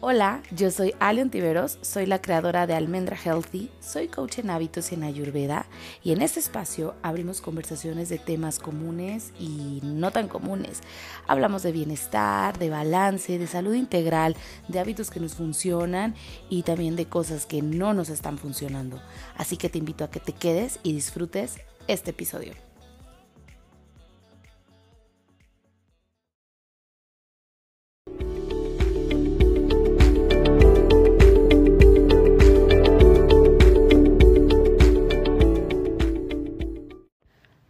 Hola, yo soy Alion Tiveros, soy la creadora de Almendra Healthy, soy coach en hábitos y en Ayurveda y en este espacio abrimos conversaciones de temas comunes y no tan comunes. Hablamos de bienestar, de balance, de salud integral, de hábitos que nos funcionan y también de cosas que no nos están funcionando. Así que te invito a que te quedes y disfrutes este episodio.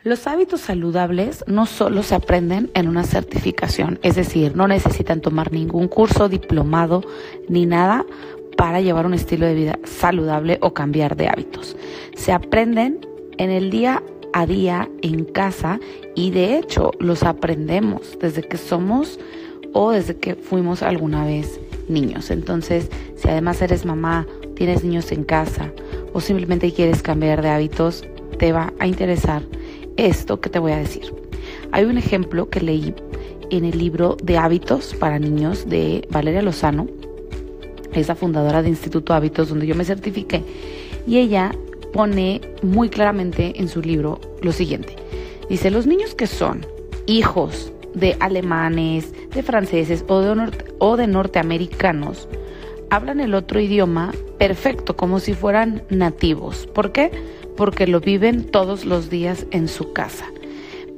Los hábitos saludables no solo se aprenden en una certificación, es decir, no necesitan tomar ningún curso, diplomado ni nada para llevar un estilo de vida saludable o cambiar de hábitos. Se aprenden en el día a día en casa y de hecho los aprendemos desde que somos o desde que fuimos alguna vez niños. Entonces, si además eres mamá, tienes niños en casa o simplemente quieres cambiar de hábitos, te va a interesar esto que te voy a decir. Hay un ejemplo que leí en el libro de hábitos para niños de Valeria Lozano, es la fundadora de Instituto Hábitos donde yo me certifiqué, y ella pone muy claramente en su libro lo siguiente. Dice, los niños que son hijos de alemanes, de franceses o de norteamericanos, hablan el otro idioma perfecto, como si fueran nativos. ¿Por qué? porque lo viven todos los días en su casa.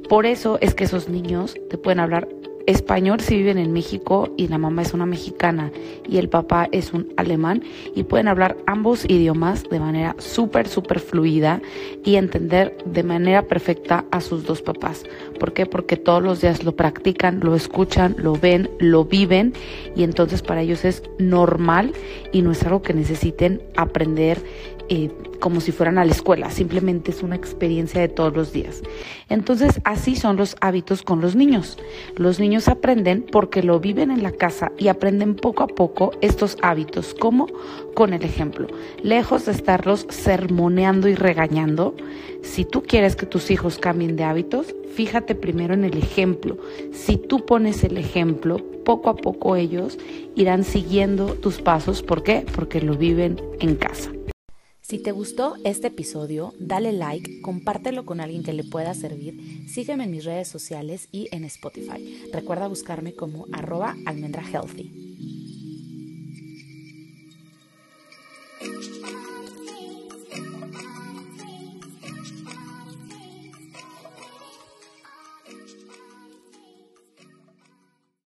Por eso es que esos niños te pueden hablar español si viven en México y la mamá es una mexicana y el papá es un alemán y pueden hablar ambos idiomas de manera súper, súper fluida y entender de manera perfecta a sus dos papás. ¿Por qué? Porque todos los días lo practican, lo escuchan, lo ven, lo viven y entonces para ellos es normal y no es algo que necesiten aprender eh, como si fueran a la escuela, simplemente es una experiencia de todos los días. Entonces, así son los hábitos con los niños. Los niños aprenden porque lo viven en la casa y aprenden poco a poco estos hábitos, como con el ejemplo. Lejos de estarlos sermoneando y regañando, si tú quieres que tus hijos cambien de hábitos, fíjate primero en el ejemplo. Si tú pones el ejemplo, poco a poco ellos irán siguiendo tus pasos. ¿Por qué? Porque lo viven en casa. Si te gustó este episodio, dale like, compártelo con alguien que le pueda servir, sígueme en mis redes sociales y en Spotify. Recuerda buscarme como arroba almendrahealthy.